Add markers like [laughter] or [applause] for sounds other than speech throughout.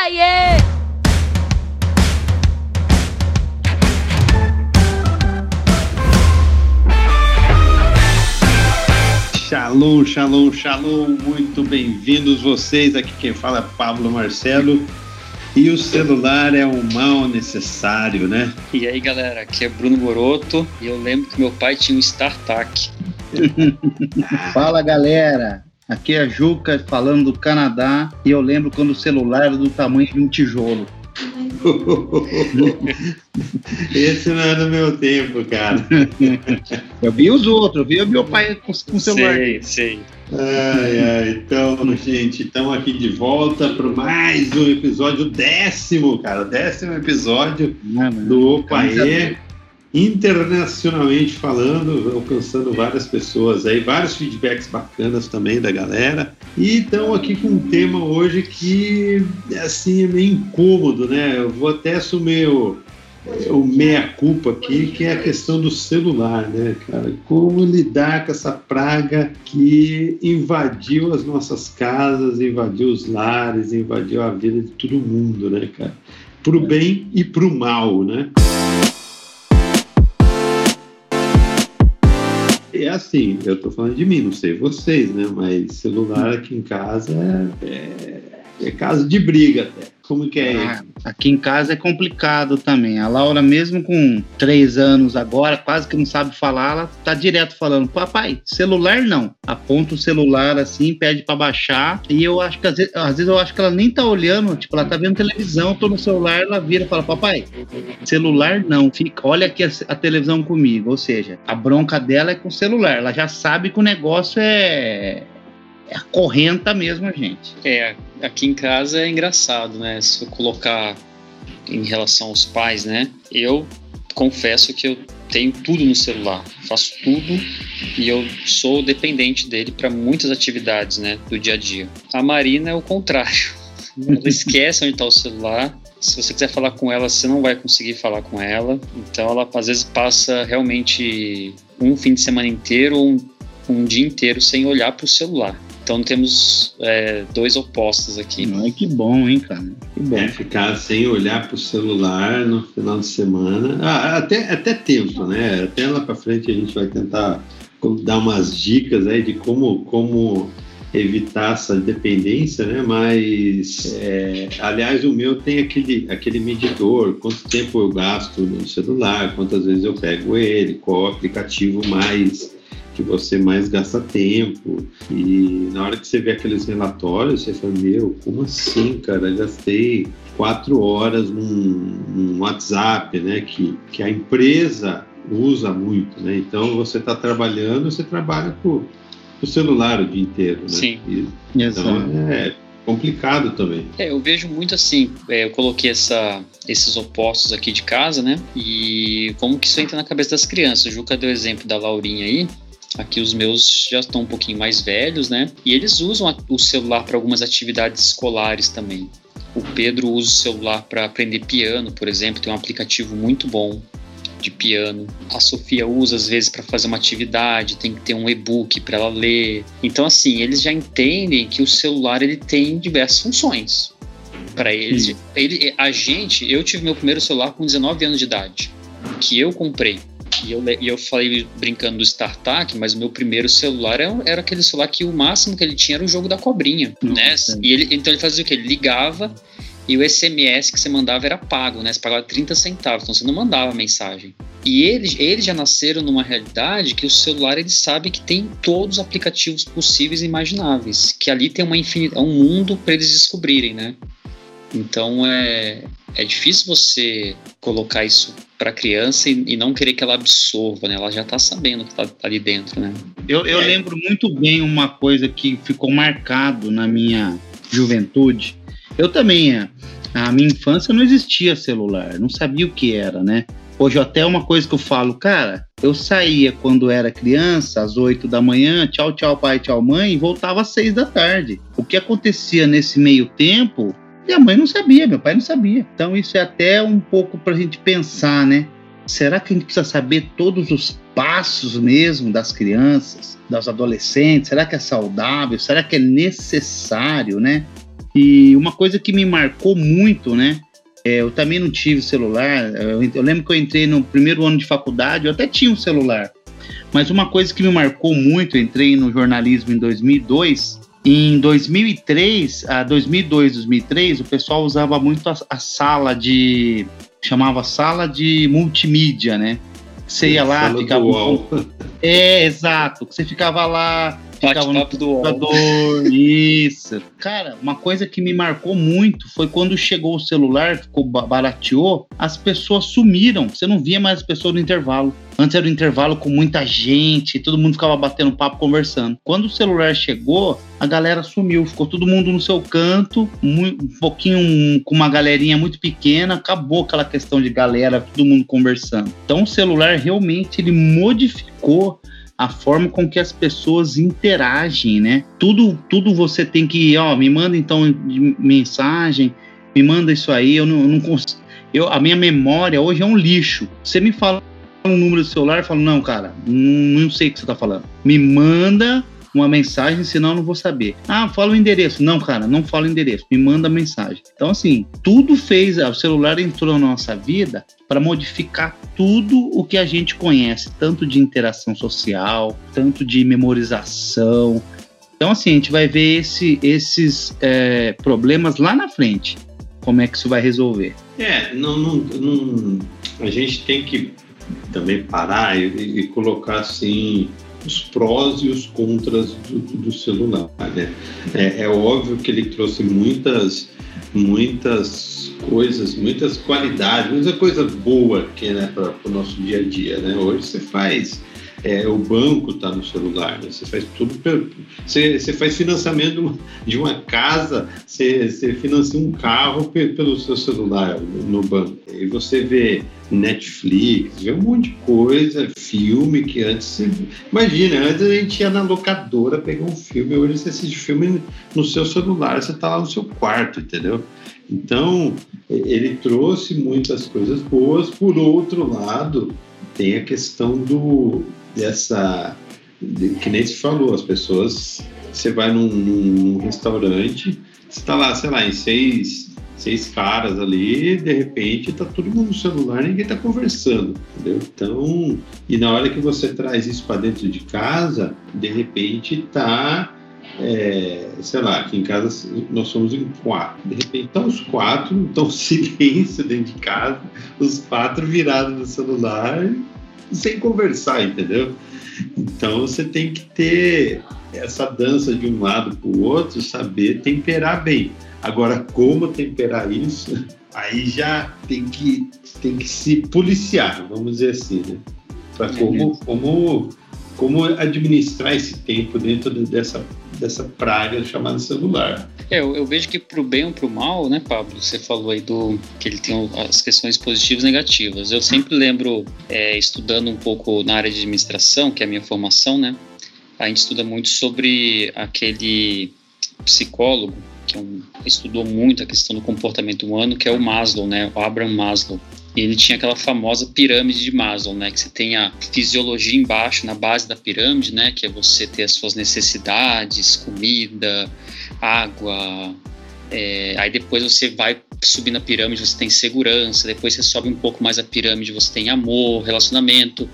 Aê! Shalom, shalom, shalom, muito bem-vindos vocês. Aqui quem fala é Pablo Marcelo. E o celular é um mal necessário, né? E aí, galera, aqui é Bruno Moroto e eu lembro que meu pai tinha um StarTAC. [laughs] [laughs] Fala, galera. Aqui é a Juca falando do Canadá e eu lembro quando o celular era do tamanho de um tijolo. [laughs] Esse não é do meu tempo, cara. [laughs] eu vi os outros, eu vi o meu pai com, com celular. Sei, sei. Ai, ai, então, gente, estamos aqui de volta para mais um episódio décimo, cara, décimo episódio não, do Opaê internacionalmente falando, alcançando várias pessoas aí, vários feedbacks bacanas também da galera. E estamos aqui com um tema hoje que assim é meio incômodo, né? Eu vou até assumir o, o meia-culpa aqui, que é a questão do celular, né, cara? Como lidar com essa praga que invadiu as nossas casas, invadiu os lares, invadiu a vida de todo mundo, né, cara? Pro bem e pro mal, né? É assim, eu tô falando de mim, não sei vocês, né? Mas celular aqui em casa é, é, é caso de briga até. Como que é ah, Aqui em casa é complicado também. A Laura, mesmo com três anos agora, quase que não sabe falar, ela tá direto falando: Papai, celular não. Aponta o celular assim, pede para baixar. E eu acho que às vezes, às vezes, eu acho que ela nem tá olhando, tipo, ela tá vendo televisão, tô no celular, ela vira e fala: Papai, celular não. Fica, olha aqui a, a televisão comigo. Ou seja, a bronca dela é com o celular. Ela já sabe que o negócio é é a correnta mesmo, gente. É, aqui em casa é engraçado, né? Se eu colocar em relação aos pais, né? Eu confesso que eu tenho tudo no celular, faço tudo e eu sou dependente dele para muitas atividades, né, do dia a dia. A Marina é o contrário. [laughs] Ela esquece onde está o celular. Se você quiser falar com ela, você não vai conseguir falar com ela. Então ela às vezes passa realmente um fim de semana inteiro ou um, um dia inteiro sem olhar para o celular. Então temos é, dois opostos aqui. Ai, que bom, hein, cara? Que bom. É, ficar sem olhar para o celular no final de semana. Ah, até, até tempo, né? Até lá para frente a gente vai tentar dar umas dicas aí de como, como evitar essa dependência, né? Mas, é, aliás, o meu tem aquele, aquele medidor, quanto tempo eu gasto no celular, quantas vezes eu pego ele, qual aplicativo mais que você mais gasta tempo. E na hora que você vê aqueles relatórios, você fala, meu, como assim, cara? Eu gastei quatro horas num, num WhatsApp, né? Que, que a empresa usa muito, né? Então você está trabalhando, você trabalha com o celular o dia inteiro, né? Sim. E, então é complicado também. É, eu vejo muito assim, é, eu coloquei essa, esses opostos aqui de casa, né? E como que isso entra na cabeça das crianças. O Juca deu o exemplo da Laurinha aí, Aqui os meus já estão um pouquinho mais velhos, né? E eles usam o celular para algumas atividades escolares também. O Pedro usa o celular para aprender piano, por exemplo, tem um aplicativo muito bom de piano. A Sofia usa às vezes para fazer uma atividade, tem que ter um e-book para ela ler. Então assim, eles já entendem que o celular ele tem diversas funções. Para eles, ele, a gente, eu tive meu primeiro celular com 19 anos de idade, que eu comprei. E eu, e eu falei brincando do StarTAC, mas o meu primeiro celular era, era, aquele celular que o máximo que ele tinha era o jogo da cobrinha, né? E ele, então ele fazia o quê? Ele ligava e o SMS que você mandava era pago, né? Você pagava 30 centavos, então você não mandava mensagem. E eles, eles já nasceram numa realidade que o celular eles sabem que tem todos os aplicativos possíveis e imagináveis, que ali tem uma infinidade, é um mundo para eles descobrirem, né? Então é, é difícil você colocar isso para criança e, e, não querer que ela absorva, né? Ela já está sabendo que está tá ali dentro, né? Eu, eu é. lembro muito bem uma coisa que ficou marcado na minha juventude. Eu também, a minha infância não existia celular, não sabia o que era, né? Hoje até uma coisa que eu falo, cara, eu saía quando era criança, às 8 da manhã, tchau, tchau, pai, tchau, mãe, e voltava às 6 da tarde. O que acontecia nesse meio tempo minha mãe não sabia, meu pai não sabia. Então isso é até um pouco para a gente pensar, né? Será que a gente precisa saber todos os passos mesmo das crianças, das adolescentes? Será que é saudável? Será que é necessário, né? E uma coisa que me marcou muito, né? É, eu também não tive celular. Eu, eu, lembro que eu entrei no primeiro ano de faculdade, eu até tinha um celular. Mas uma coisa que me marcou muito, eu entrei no jornalismo em 2002. Em 2003, a 2002, 2003, o pessoal usava muito a, a sala de chamava sala de multimídia, né? Você ia lá, ficava. É, exato. Você ficava lá ficava no computador. [laughs] Isso. Cara, uma coisa que me marcou muito foi quando chegou o celular, ficou barateou, as pessoas sumiram. Você não via mais as pessoas no intervalo. Antes era um intervalo com muita gente, todo mundo ficava batendo papo, conversando. Quando o celular chegou, a galera sumiu, ficou todo mundo no seu canto, um pouquinho com uma galerinha muito pequena, acabou aquela questão de galera, todo mundo conversando. Então o celular realmente ele modificou a forma com que as pessoas interagem, né? Tudo, tudo você tem que, ó, me manda então mensagem, me manda isso aí, eu não, eu não consigo. Eu, a minha memória hoje é um lixo. Você me fala um número do celular, eu falo, não, cara, não, não sei o que você tá falando. Me manda uma mensagem, senão eu não vou saber. Ah, fala o endereço. Não, cara, não fala o endereço, me manda mensagem. Então, assim, tudo fez, o celular entrou na nossa vida para modificar tudo o que a gente conhece, tanto de interação social, tanto de memorização. Então, assim, a gente vai ver esse, esses é, problemas lá na frente. Como é que isso vai resolver? É, não, não, não a gente tem que também parar e, e colocar assim os prós e os contras do, do celular. Né? É, é, óbvio que ele trouxe muitas, muitas coisas, muitas qualidades, muita coisa boa que né, para o nosso dia a dia. Né? Hoje você faz é, o banco está no celular, né? você faz tudo, você, você faz financiamento de uma casa, você, você financia um carro pelo seu celular no banco. E você vê Netflix, vê um monte de coisa, filme que antes. Imagina, antes a gente ia na locadora pegar um filme, hoje você assiste filme no seu celular, você está lá no seu quarto, entendeu? Então, ele trouxe muitas coisas boas, por outro lado, tem a questão do dessa de, que nem se falou, as pessoas você vai num, num restaurante, você está lá, sei lá, em seis, seis caras ali, de repente tá todo mundo no celular, ninguém está conversando, entendeu? Então, e na hora que você traz isso para dentro de casa, de repente tá é, sei lá, aqui em casa nós somos em quatro. De repente, estão os quatro, [laughs] estão silêncio dentro de casa, os quatro virados no celular, sem conversar, entendeu? Então você tem que ter essa dança de um lado para o outro, saber temperar bem. Agora, como temperar isso, [laughs] aí já tem que, tem que se policiar, vamos dizer assim, né? Para como, como, como administrar esse tempo dentro dessa dessa praga chamada celular. É, eu, eu vejo que pro bem ou pro mal, né, Pablo? Você falou aí do que ele tem as questões positivas e negativas. Eu sempre lembro, é, estudando um pouco na área de administração, que é a minha formação, né? A gente estuda muito sobre aquele psicólogo que é um, estudou muito a questão do comportamento humano, que é o Maslow, né? O Abraham Maslow ele tinha aquela famosa pirâmide de Maslow, né? Que você tem a fisiologia embaixo, na base da pirâmide, né? Que é você ter as suas necessidades, comida, água. É, aí depois você vai subir na pirâmide, você tem segurança. Depois você sobe um pouco mais a pirâmide, você tem amor, relacionamento,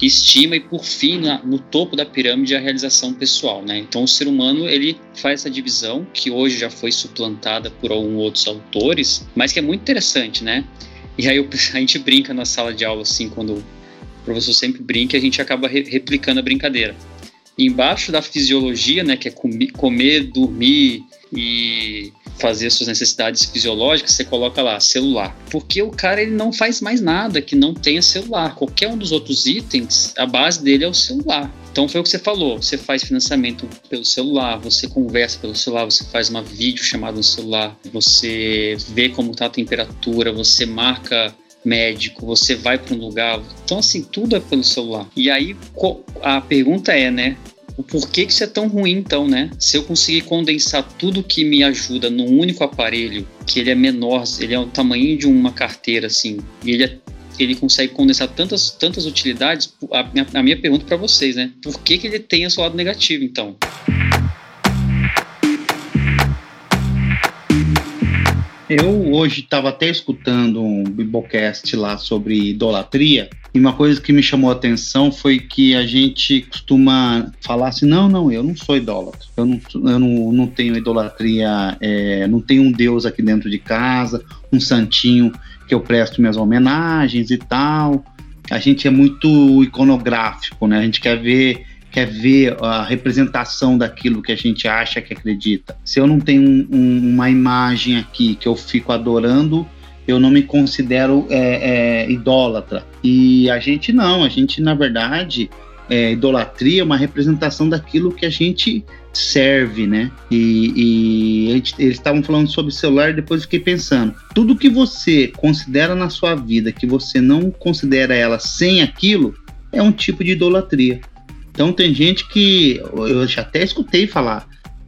estima e por fim na, no topo da pirâmide a realização pessoal, né? Então o ser humano ele faz essa divisão que hoje já foi suplantada por alguns outros autores, mas que é muito interessante, né? E aí a gente brinca na sala de aula, assim, quando o professor sempre brinca, a gente acaba re replicando a brincadeira. E embaixo da fisiologia, né, que é comer, comer, dormir e fazer suas necessidades fisiológicas, você coloca lá celular. Porque o cara ele não faz mais nada que não tenha celular. Qualquer um dos outros itens, a base dele é o celular. Então foi o que você falou, você faz financiamento pelo celular, você conversa pelo celular, você faz uma vídeo chamada no celular, você vê como está a temperatura, você marca médico, você vai para um lugar. Então, assim, tudo é pelo celular. E aí a pergunta é, né? O porquê que isso é tão ruim, então, né? Se eu conseguir condensar tudo que me ajuda num único aparelho, que ele é menor, ele é o tamanho de uma carteira, assim, e ele é ele consegue condensar tantas, tantas utilidades. A minha, a minha pergunta para vocês, né? Por que, que ele tem esse lado negativo, então? Eu hoje estava até escutando um Biblecast lá sobre idolatria, e uma coisa que me chamou a atenção foi que a gente costuma falar assim: não, não, eu não sou idólatra, eu não, eu não, não tenho idolatria, é, não tenho um Deus aqui dentro de casa, um santinho que eu presto minhas homenagens e tal. A gente é muito iconográfico, né? A gente quer ver quer ver a representação daquilo que a gente acha que acredita. Se eu não tenho um, um, uma imagem aqui que eu fico adorando, eu não me considero é, é, idólatra. E a gente não, a gente, na verdade, é, idolatria é uma representação daquilo que a gente serve, né? E, e eles estavam falando sobre celular, depois fiquei pensando, tudo que você considera na sua vida, que você não considera ela sem aquilo, é um tipo de idolatria. Então tem gente que eu já até escutei falar,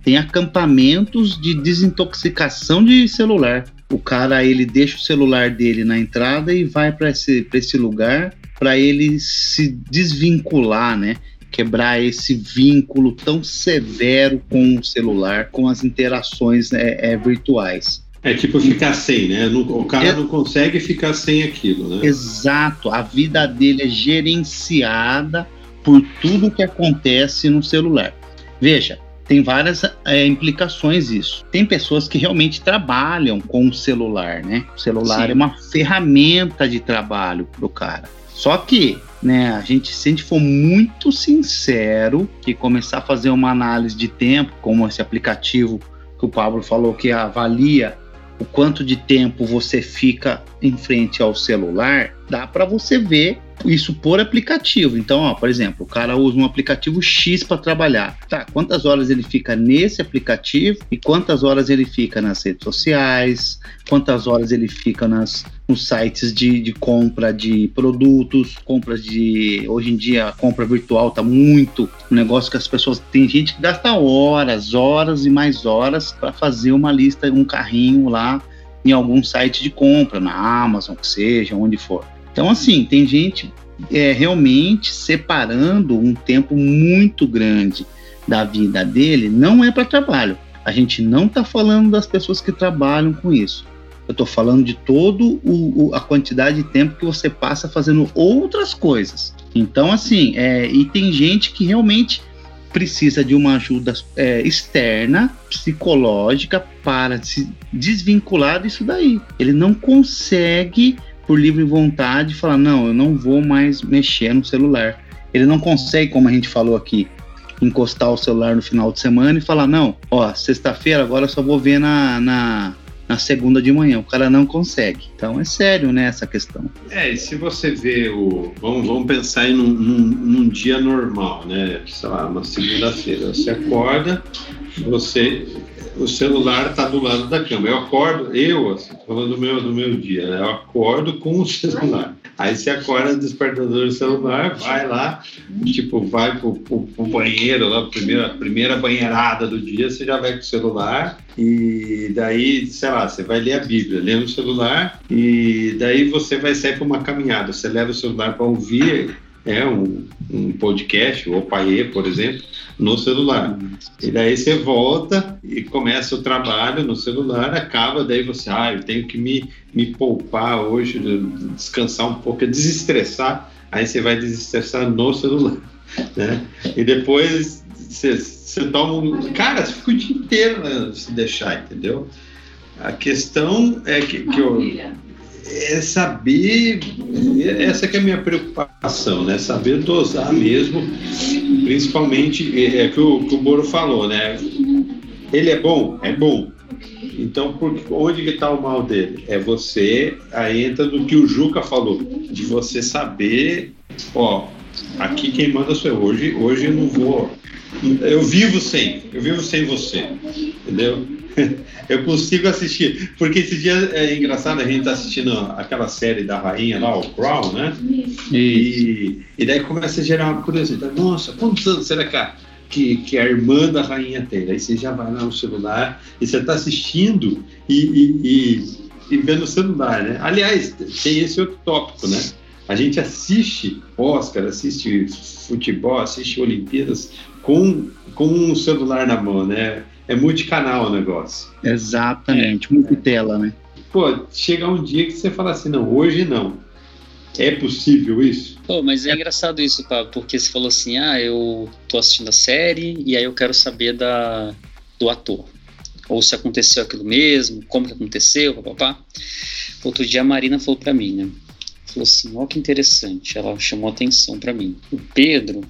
tem acampamentos de desintoxicação de celular. O cara ele deixa o celular dele na entrada e vai para esse, esse lugar para ele se desvincular, né? Quebrar esse vínculo tão severo com o celular, com as interações é, é, virtuais. É tipo ficar sem, né? O cara é, não consegue ficar sem aquilo, né? Exato. A vida dele é gerenciada por tudo que acontece no celular. Veja, tem várias é, implicações isso. Tem pessoas que realmente trabalham com o celular, né? O celular Sim. é uma ferramenta de trabalho para o cara. Só que, né, a gente, se a gente for muito sincero e começar a fazer uma análise de tempo, como esse aplicativo que o Pablo falou que avalia o quanto de tempo você fica em frente ao celular, dá para você ver isso por aplicativo. Então, ó, por exemplo, o cara usa um aplicativo X para trabalhar. Tá, quantas horas ele fica nesse aplicativo e quantas horas ele fica nas redes sociais, quantas horas ele fica nas, nos sites de, de compra de produtos, compras de. Hoje em dia a compra virtual tá muito um negócio que as pessoas. Tem gente que gasta horas, horas e mais horas para fazer uma lista, um carrinho lá em algum site de compra, na Amazon, que seja, onde for. Então, assim, tem gente é, realmente separando um tempo muito grande da vida dele, não é para trabalho. A gente não está falando das pessoas que trabalham com isso. Eu estou falando de todo o, o, a quantidade de tempo que você passa fazendo outras coisas. Então, assim, é, e tem gente que realmente precisa de uma ajuda é, externa, psicológica, para se desvincular disso daí. Ele não consegue por livre vontade, falar: não, eu não vou mais mexer no celular. Ele não consegue, como a gente falou aqui, encostar o celular no final de semana e falar: não, ó, sexta-feira agora eu só vou ver na, na, na, segunda de manhã. O cara não consegue. Então é sério, né, essa questão. É, e se você vê o. Vamos, vamos pensar em num, num, num dia normal, né? Sei lá, uma segunda-feira. Você acorda, você o celular está do lado da cama. Eu acordo, eu, assim, falando do meu, do meu dia, né? eu acordo com o celular. Aí você acorda despertador do celular, vai lá, tipo, vai pro, pro, pro banheiro, lá, primeira, primeira banheirada do dia, você já vai com o celular e daí, sei lá, você vai ler a Bíblia, lê no celular e daí você vai sair para uma caminhada. Você leva o celular para ouvir é, um, um podcast, ou Paê, por exemplo, no celular. E daí você volta e começa o trabalho no celular, acaba, daí você, ah, eu tenho que me, me poupar hoje, descansar um pouco, desestressar. Aí você vai desestressar no celular, [laughs] né? E depois você, você toma um... Cara, você fica o dia inteiro né, se deixar, entendeu? A questão é que, que eu é saber, essa que é a minha preocupação, né? Saber dosar mesmo, principalmente, é, é que o, que o Moro falou, né? Ele é bom? É bom. Então, por, onde que está o mal dele? É você, aí entra no que o Juca falou, de você saber, ó, aqui quem manda sou eu. Hoje, hoje eu não vou, eu vivo sem, eu vivo sem você, entendeu? [laughs] eu consigo assistir. Porque esse dia é engraçado, a gente tá assistindo aquela série da rainha lá, o Crown, né? E, e daí começa a gerar uma curiosidade. Nossa, quantos anos será que a, que, que a irmã da rainha tem? Aí você já vai lá no celular e você tá assistindo e, e, e, e vendo o celular, né? Aliás, tem esse outro tópico, né? A gente assiste Oscar, assiste futebol, assiste Olimpíadas com, com o celular na mão, né? É multicanal o negócio. Exatamente, é. multitela, né? pô, chegar um dia que você fala assim, não, hoje não. É possível isso? Pô, mas é, é engraçado isso, Pablo, porque você falou assim, ah, eu tô assistindo a série e aí eu quero saber da, do ator. Ou se aconteceu aquilo mesmo, como que aconteceu, papapá. Outro dia a Marina falou para mim, né? Falou assim, ó que interessante, ela chamou atenção para mim. O Pedro,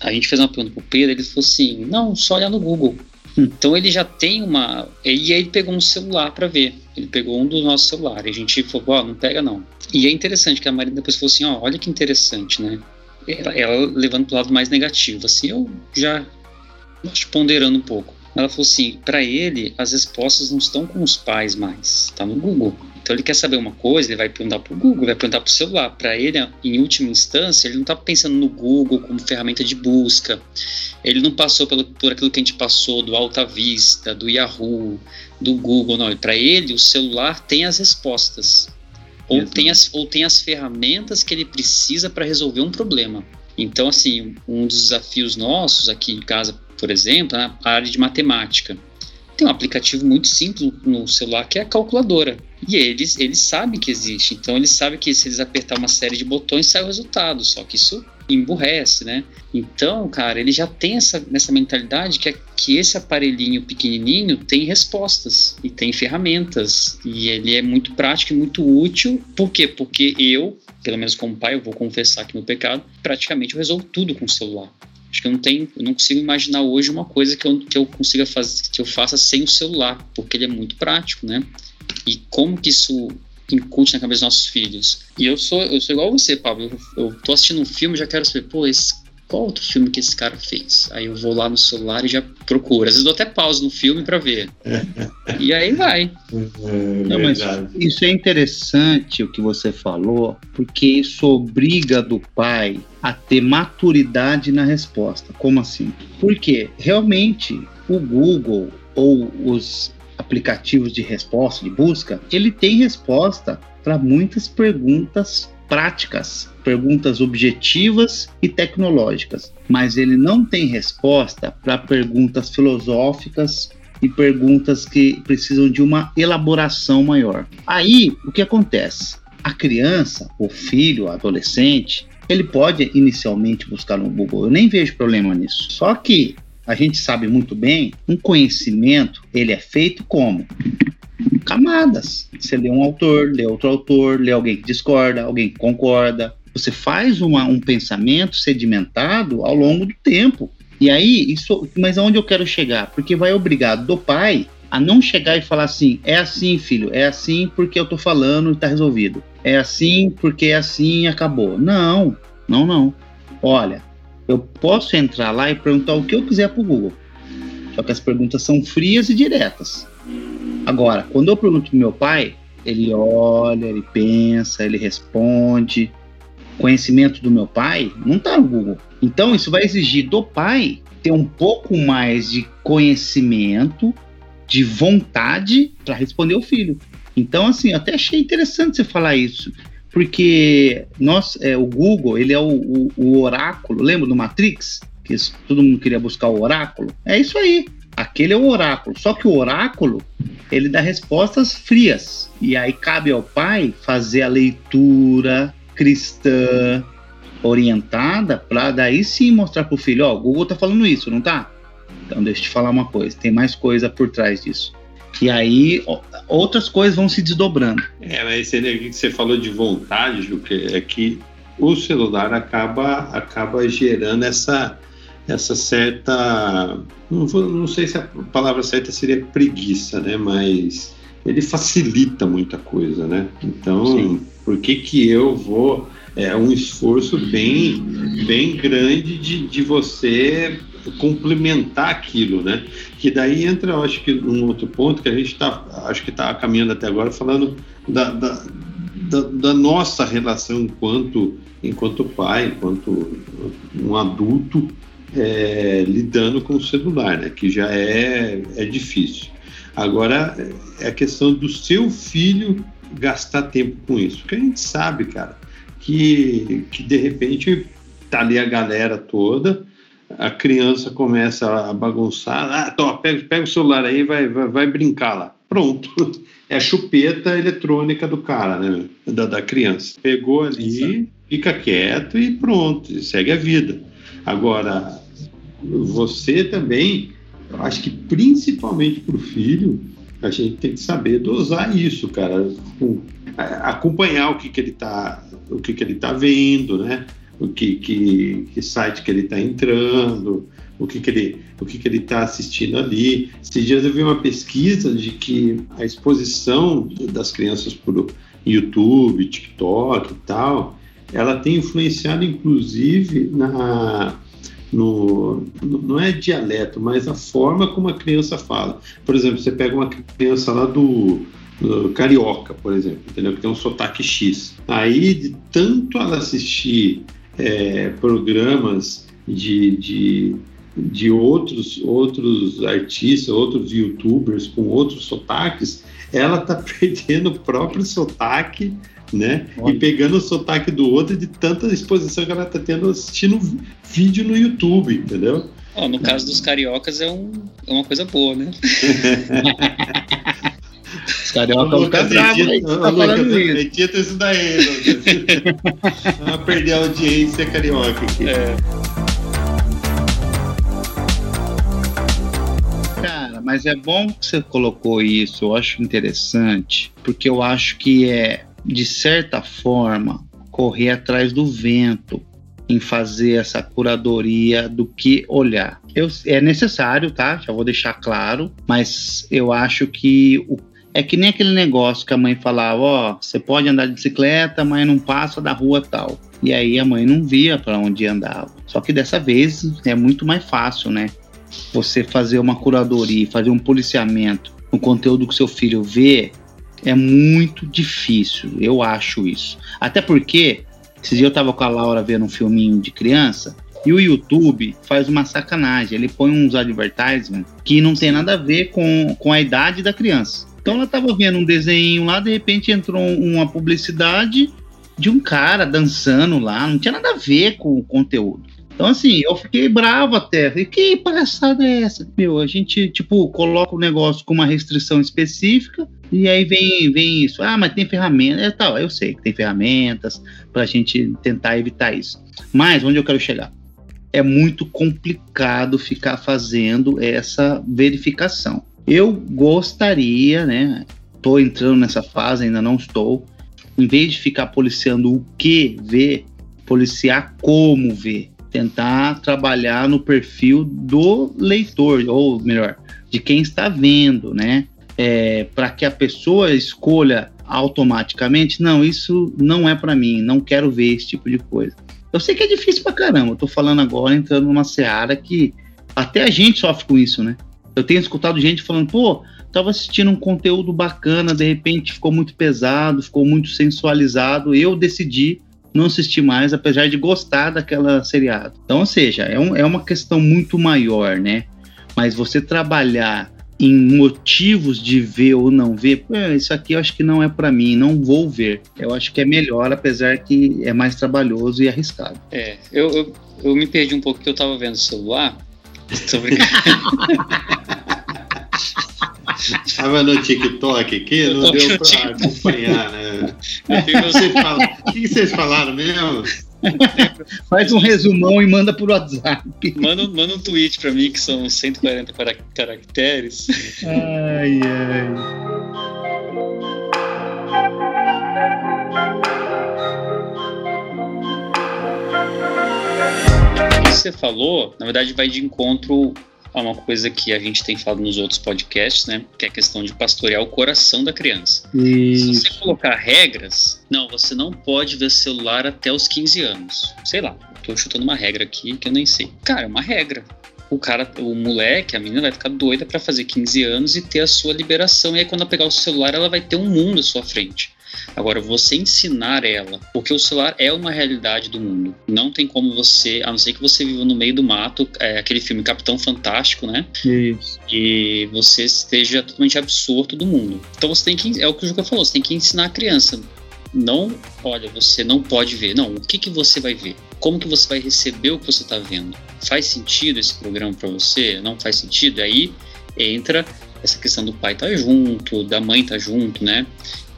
a gente fez uma pergunta pro Pedro, ele falou assim, não, só olhar no Google. Então ele já tem uma. E aí ele pegou um celular para ver. Ele pegou um dos nossos celulares. A gente falou, ó, oh, não pega não. E é interessante que a Marina depois falou assim, ó, oh, olha que interessante, né? Ela, ela levando pro lado mais negativo. Assim, eu já acho ponderando um pouco. Ela falou assim, para ele as respostas não estão com os pais mais, está no Google. Então ele quer saber uma coisa, ele vai perguntar para o Google, vai perguntar para o celular. Para ele, em última instância, ele não está pensando no Google como ferramenta de busca. Ele não passou pelo, por aquilo que a gente passou do Alta Vista, do Yahoo, do Google. Não, para ele, o celular tem as respostas. Ou tem as, ou tem as ferramentas que ele precisa para resolver um problema. Então, assim, um dos desafios nossos aqui em casa, por exemplo, é a área de matemática. Tem um aplicativo muito simples no celular que é a calculadora. E eles, eles sabem que existe. Então eles sabem que se eles apertar uma série de botões sai o resultado. Só que isso emburrece, né? Então, cara, ele já tem essa, essa mentalidade que, é, que esse aparelhinho pequenininho tem respostas e tem ferramentas. E ele é muito prático e muito útil. Por quê? Porque eu, pelo menos como pai, eu vou confessar aqui meu pecado, praticamente eu resolvo tudo com o celular. Acho que eu não tenho, eu não consigo imaginar hoje uma coisa que eu, que eu consiga fazer, que eu faça sem o celular, porque ele é muito prático, né? E como que isso incute na cabeça dos nossos filhos? E eu sou, eu sou igual a você, Pablo. Eu, eu tô assistindo um filme, já quero saber, pô, esse qual outro filme que esse cara fez? Aí eu vou lá no celular e já procuro. Às vezes dou até pausa no filme para ver. e aí vai. É, Não, mas isso é interessante o que você falou, porque isso obriga do pai a ter maturidade na resposta. Como assim? Porque realmente o Google ou os aplicativos de resposta, de busca, ele tem resposta para muitas perguntas práticas, perguntas objetivas e tecnológicas, mas ele não tem resposta para perguntas filosóficas e perguntas que precisam de uma elaboração maior. Aí, o que acontece? A criança, o filho, o adolescente, ele pode inicialmente buscar no Google. Eu nem vejo problema nisso. Só que a gente sabe muito bem, um conhecimento, ele é feito como camadas. Você lê um autor, lê outro autor, lê alguém que discorda, alguém que concorda. Você faz uma, um pensamento sedimentado ao longo do tempo. E aí, isso, mas aonde eu quero chegar? Porque vai obrigar do pai a não chegar e falar assim: é assim, filho, é assim porque eu tô falando e tá resolvido. É assim porque é assim e acabou. Não, não, não. Olha, eu posso entrar lá e perguntar o que eu quiser pro Google. Só que as perguntas são frias e diretas. Agora, quando eu pergunto pro meu pai, ele olha, ele pensa, ele responde. Conhecimento do meu pai não está no Google. Então, isso vai exigir do pai ter um pouco mais de conhecimento, de vontade para responder o filho. Então, assim, até achei interessante você falar isso, porque nós, é, o Google, ele é o, o, o oráculo. Lembra do Matrix? Que todo mundo queria buscar o oráculo? É isso aí. Aquele é o oráculo. Só que o oráculo, ele dá respostas frias. E aí cabe ao pai fazer a leitura cristã orientada para daí sim mostrar pro filho, ó, oh, o Google tá falando isso, não tá? Então deixa eu te falar uma coisa, tem mais coisa por trás disso. E aí outras coisas vão se desdobrando. É, mas que você falou de vontade, Ju, é que o celular acaba acaba gerando essa essa certa. Não, vou, não sei se a palavra certa seria preguiça, né? Mas ele facilita muita coisa, né? Então, Sim. por que, que eu vou. É um esforço bem, bem grande de, de você complementar aquilo, né? Que daí entra, eu acho que um outro ponto que a gente está, acho que está caminhando até agora falando da, da, da, da, nossa relação enquanto enquanto pai, enquanto um adulto é, lidando com o celular, né, que já é, é difícil. Agora, é a questão do seu filho gastar tempo com isso. Porque a gente sabe, cara, que, que de repente tá ali a galera toda, a criança começa a bagunçar, ah, tô, pega, pega o celular aí vai, vai, vai brincar lá. pronto. [laughs] É a chupeta eletrônica do cara, né? Da, da criança. Pegou ali, fica quieto e pronto, segue a vida. Agora, você também, eu acho que principalmente para o filho, a gente tem que saber dosar isso, cara. Acompanhar o que, que ele está o que, que ele tá vendo, né? O que, que, que site que ele está entrando, o que, que ele o que, que ele está assistindo ali. Esses dias eu vi uma pesquisa de que a exposição das crianças por YouTube, TikTok e tal, ela tem influenciado inclusive na no, não é dialeto, mas a forma como a criança fala. Por exemplo, você pega uma criança lá do, do Carioca, por exemplo, entendeu? Que tem um sotaque X. Aí, de tanto ela assistir é, programas de, de, de outros, outros artistas, outros youtubers com outros sotaques, ela está [laughs] perdendo o próprio sotaque né? Olha. E pegando o sotaque do outro de tanta exposição que ela está tendo assistindo vídeo no YouTube, entendeu? Oh, no caso dos cariocas é, um, é uma coisa boa, né? [laughs] Cariocas vão ficar bravos aí, tá falando isso. Edita isso daí, Vamos perder a audiência carioca aqui. É. Cara, mas é bom que você colocou isso, eu acho interessante, porque eu acho que é de certa forma, correr atrás do vento em fazer essa curadoria do que olhar. Eu, é necessário, tá? Já vou deixar claro, mas eu acho que o, é que nem aquele negócio que a mãe falava: ó, você pode andar de bicicleta, mas não passa da rua tal. E aí a mãe não via para onde andava. Só que dessa vez é muito mais fácil, né? Você fazer uma curadoria, fazer um policiamento no conteúdo que seu filho vê é muito difícil, eu acho isso. Até porque, dias eu tava com a Laura vendo um filminho de criança, e o YouTube faz uma sacanagem, ele põe uns advertisements que não tem nada a ver com, com a idade da criança. Então ela tava vendo um desenho lá, de repente entrou uma publicidade de um cara dançando lá, não tinha nada a ver com o conteúdo. Então, assim, eu fiquei bravo até. Falei, que palhaçada é essa? Meu, a gente, tipo, coloca o negócio com uma restrição específica e aí vem, vem isso. Ah, mas tem ferramentas. É tal, eu sei que tem ferramentas para a gente tentar evitar isso. Mas onde eu quero chegar? É muito complicado ficar fazendo essa verificação. Eu gostaria, né? Estou entrando nessa fase, ainda não estou. Em vez de ficar policiando o que ver, policiar como ver tentar trabalhar no perfil do leitor, ou melhor, de quem está vendo, né? É, para que a pessoa escolha automaticamente, não, isso não é para mim, não quero ver esse tipo de coisa. Eu sei que é difícil pra caramba, eu tô falando agora entrando numa seara que até a gente sofre com isso, né? Eu tenho escutado gente falando, pô, tava assistindo um conteúdo bacana, de repente ficou muito pesado, ficou muito sensualizado, eu decidi não assisti mais, apesar de gostar daquela seriado. Então, ou seja, é, um, é uma questão muito maior, né? Mas você trabalhar em motivos de ver ou não ver, isso aqui eu acho que não é para mim, não vou ver. Eu acho que é melhor, apesar que é mais trabalhoso e arriscado. É, eu, eu, eu me perdi um pouco porque eu tava vendo o celular. [laughs] Tô brincando. [laughs] Tava no TikTok aqui, não deu pra acompanhar, né? O que, vocês falaram, o que vocês falaram mesmo? Faz um resumão e manda por WhatsApp. Manda, manda um tweet pra mim que são 140 caracteres. Ai, ai. O que você falou, na verdade, vai de encontro a uma coisa que a gente tem falado nos outros podcasts, né? Que é a questão de pastorear o coração da criança. Isso. Se você colocar regras, não, você não pode ver celular até os 15 anos. Sei lá, tô chutando uma regra aqui que eu nem sei. Cara, é uma regra o cara, o moleque, a menina vai ficar doida para fazer 15 anos e ter a sua liberação. E aí, quando ela pegar o celular, ela vai ter um mundo à sua frente. Agora, você ensinar ela, porque o celular é uma realidade do mundo. Não tem como você, a não ser que você viva no meio do mato, é aquele filme Capitão Fantástico, né? Isso. E você esteja totalmente absorto do mundo. Então você tem que, é o que o Juca falou, você tem que ensinar a criança. Não, olha, você não pode ver. Não, o que, que você vai ver? Como que você vai receber o que você está vendo? Faz sentido esse programa para você? Não faz sentido? Aí entra essa questão do pai estar tá junto, da mãe estar tá junto, né?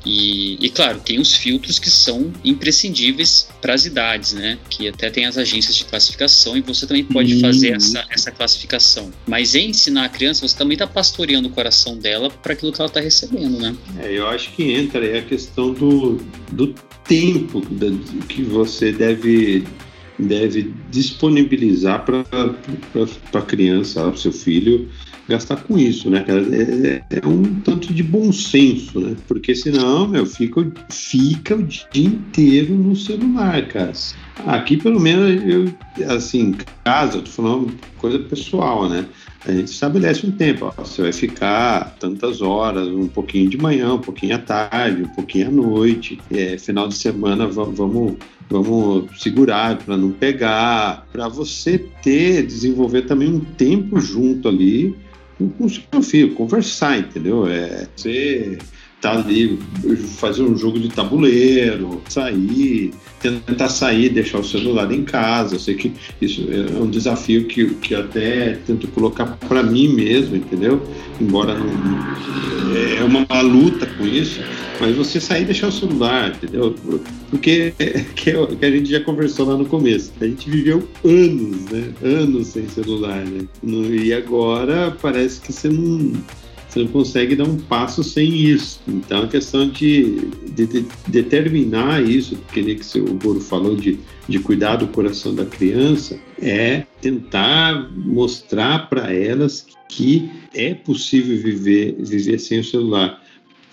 E, e, claro, tem os filtros que são imprescindíveis para as idades, né? Que até tem as agências de classificação e você também pode fazer essa, essa classificação. Mas em ensinar a criança, você também está pastoreando o coração dela para aquilo que ela está recebendo, né? É, eu acho que entra aí a questão do, do tempo que você deve deve disponibilizar para a criança, para o seu filho, gastar com isso, né, É, é, um tanto de bom senso, né? Porque senão, meu, fica, fica o dia inteiro no celular, cara. Aqui, pelo menos, eu, assim, casa, eu tô falando coisa pessoal, né? A gente estabelece um tempo, ó, você vai ficar tantas horas, um pouquinho de manhã, um pouquinho à tarde, um pouquinho à noite, é, final de semana vamos vamos segurar para não pegar, para você ter, desenvolver também um tempo junto ali com o seu filho, conversar, entendeu? É, você tá ali, fazer um jogo de tabuleiro, sair, tentar sair, deixar o celular em casa. Eu sei que isso é um desafio que, que até tento colocar para mim mesmo, entendeu? Embora não, é uma, uma luta com isso, mas você sair e deixar o celular, entendeu? Porque que, é que a gente já conversou lá no começo, a gente viveu anos, né? Anos sem celular, né? E agora parece que você não você não consegue dar um passo sem isso. Então, a questão de, de, de determinar isso, que nem que o Boro falou, de, de cuidar do coração da criança, é tentar mostrar para elas que é possível viver, viver sem o celular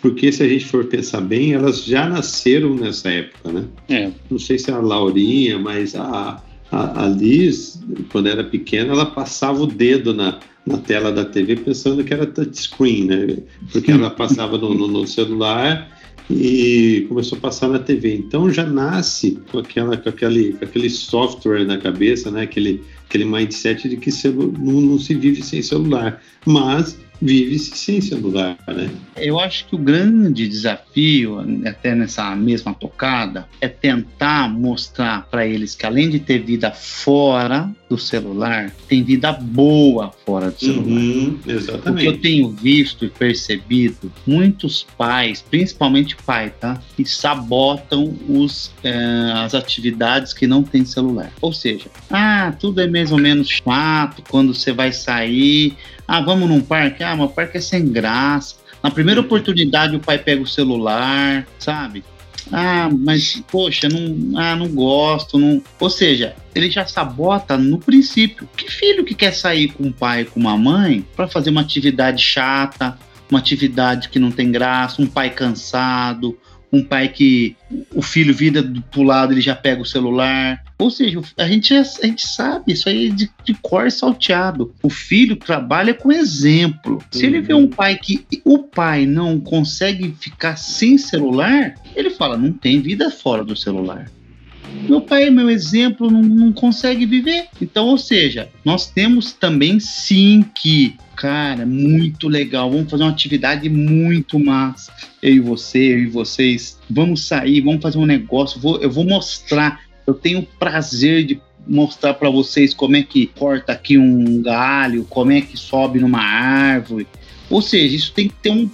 porque se a gente for pensar bem, elas já nasceram nessa época, né? É. Não sei se é a Laurinha, mas a, a, a Liz, quando era pequena, ela passava o dedo na, na tela da TV pensando que era touchscreen, né? Porque ela [laughs] passava no, no, no, celular e começou a passar na TV. Então já nasce com, aquela, com, aquele, com aquele software na cabeça, né? Aquele, aquele mindset de que celu, não, não se vive sem celular. Mas vive-se sem celular, né? Eu acho que o grande desafio, até nessa mesma tocada, é tentar mostrar para eles que além de ter vida fora do celular, tem vida boa fora do celular. Uhum, exatamente. O que eu tenho visto e percebido, muitos pais, principalmente pai, tá? Que sabotam os, é, as atividades que não tem celular. Ou seja, ah, tudo é mais ou menos chato quando você vai sair, ah, vamos num parque? Ah, mas o parque é sem graça. Na primeira oportunidade o pai pega o celular, sabe? Ah, mas poxa, não, ah, não gosto, não. Ou seja, ele já sabota no princípio. Que filho que quer sair com o pai, com uma mãe, para fazer uma atividade chata, uma atividade que não tem graça, um pai cansado, um pai que o filho vira pro lado, ele já pega o celular. Ou seja, a gente, a gente sabe, isso aí é de, de cor salteado. O filho trabalha com exemplo. Se ele vê um pai que o pai não consegue ficar sem celular, ele fala: não tem vida fora do celular. Meu pai é meu exemplo, não, não consegue viver. Então, ou seja, nós temos também sim que cara, muito legal. Vamos fazer uma atividade muito massa. Eu e você, eu e vocês. Vamos sair, vamos fazer um negócio. Vou, eu vou mostrar. Eu tenho prazer de mostrar para vocês como é que corta aqui um galho, como é que sobe numa árvore. Ou seja, isso tem que ter um.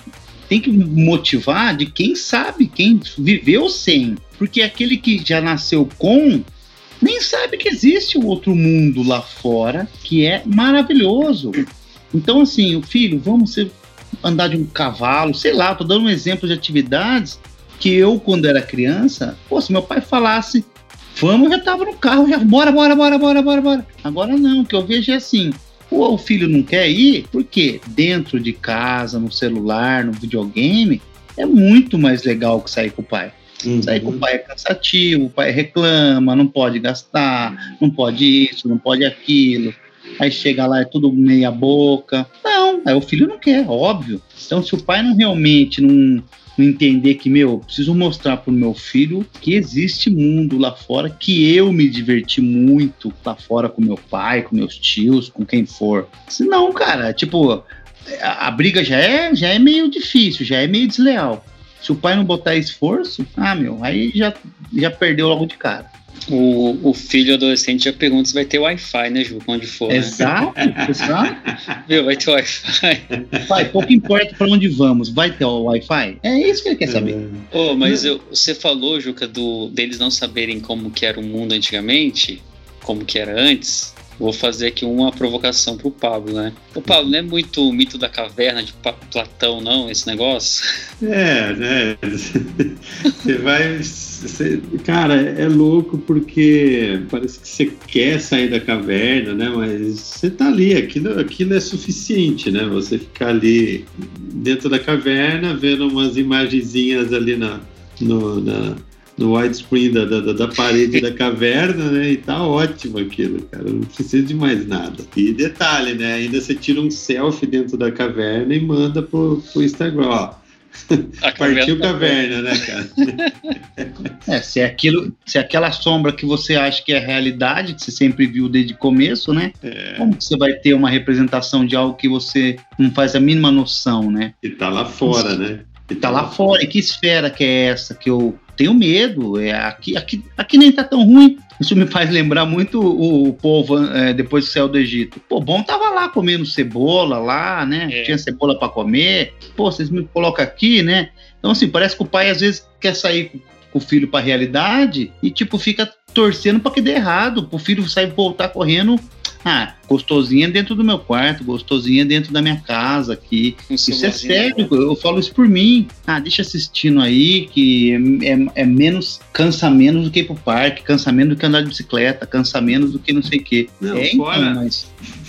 Tem que motivar de quem sabe, quem viveu sem. Porque aquele que já nasceu com, nem sabe que existe um outro mundo lá fora que é maravilhoso. Então, assim, o filho, vamos ser, andar de um cavalo, sei lá, tô dando um exemplo de atividades que eu, quando era criança, pô, se meu pai falasse, vamos, já tava no carro, já, bora, bora, bora, bora, bora, bora. Agora não, o que eu vejo é assim, o filho não quer ir, porque dentro de casa, no celular, no videogame, é muito mais legal que sair com o pai. Uhum. Com o pai é cansativo, o pai reclama, não pode gastar, não pode isso, não pode aquilo aí chega lá é tudo meia boca. Não, aí o filho não quer, óbvio. Então, se o pai não realmente não, não entender que, meu, preciso mostrar pro meu filho que existe mundo lá fora, que eu me diverti muito lá fora com meu pai, com meus tios, com quem for. Senão, cara, tipo, a, a briga já é, já é meio difícil, já é meio desleal. Se o pai não botar esforço, ah, meu, aí já, já perdeu logo de cara. O, o filho adolescente já pergunta se vai ter Wi-Fi, né, Ju? Onde for. Né? Exato, exato. Viu, vai ter Wi-Fi. Pai, pouco importa para onde vamos, vai ter o Wi-Fi? É isso que ele quer saber. É. Oh, mas eu, você falou, Juca, do, deles não saberem como que era o mundo antigamente, como que era antes. Vou fazer aqui uma provocação pro Pablo, né? O Pablo, não é muito o mito da caverna de Platão, não, esse negócio? É, né? [laughs] Você vai. Você, cara, é louco porque parece que você quer sair da caverna, né? Mas você tá ali, aquilo, aquilo é suficiente, né? Você ficar ali dentro da caverna, vendo umas imagenzinhas ali na, no, na, no widescreen da, da, da, parede da caverna, né? E tá ótimo aquilo, cara. Não precisa de mais nada. E detalhe, né? Ainda você tira um selfie dentro da caverna e manda pro, pro Instagram, ó. [laughs] Partiu tá caverna, né, cara? [laughs] é, se é aquilo, se é aquela sombra que você acha que é realidade, que você sempre viu desde o começo, né? É. Como que você vai ter uma representação de algo que você não faz a mínima noção, né? E tá lá fora, né? E tá lá fora. E que esfera que é essa que eu tenho medo. É, aqui, aqui, aqui nem tá tão ruim. Isso me faz lembrar muito o, o povo é, depois que saiu do Egito. Pô, bom tava lá comendo cebola lá, né? É. Tinha cebola para comer. Pô, vocês me colocam aqui, né? Então, assim, parece que o pai às vezes quer sair com o filho para a realidade e, tipo, fica torcendo para que dê errado, pro filho sair voltar correndo ah, gostosinha dentro do meu quarto, gostosinha dentro da minha casa aqui. isso é sério, eu falo isso por mim. Ah, deixa assistindo aí, que é, é, é, menos, cansa menos do que ir pro parque, cansa menos do que andar de bicicleta, cansa menos do que não sei o quê. Não, é, fora, então, mas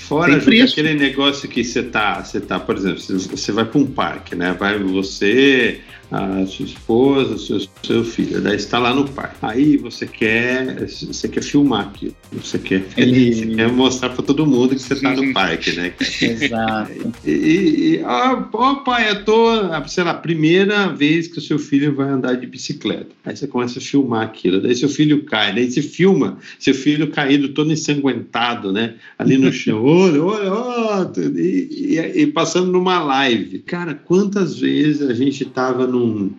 fora aquele negócio que você tá, você tá, por exemplo, você vai para um parque, né? Vai você a sua esposa, seu, seu filho, daí está lá no parque. Aí você quer, você quer filmar aquilo, você quer, [laughs] você quer mostrar para todo mundo que você está no parque, né? [laughs] Exato. E, e ó, pai, eu tô, sei lá, primeira vez que o seu filho vai andar de bicicleta. Aí você começa a filmar aquilo, daí seu filho cai, daí você filma seu filho caído todo ensanguentado, né? Ali no chão, [laughs] olha, olha, olha, e, e, e passando numa live. Cara, quantas vezes a gente tava no num,